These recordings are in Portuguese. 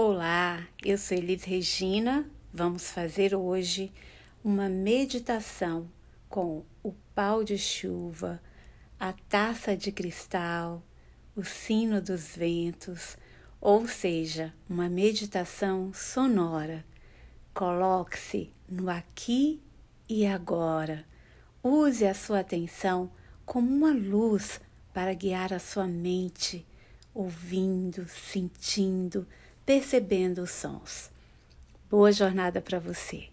Olá, eu sou Elis Regina. Vamos fazer hoje uma meditação com o pau de chuva, a taça de cristal, o sino dos ventos, ou seja, uma meditação sonora. Coloque-se no aqui e agora. Use a sua atenção como uma luz para guiar a sua mente, ouvindo, sentindo, percebendo os sons. Boa jornada para você!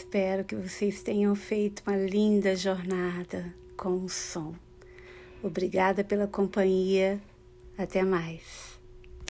Espero que vocês tenham feito uma linda jornada com o som. Obrigada pela companhia. Até mais.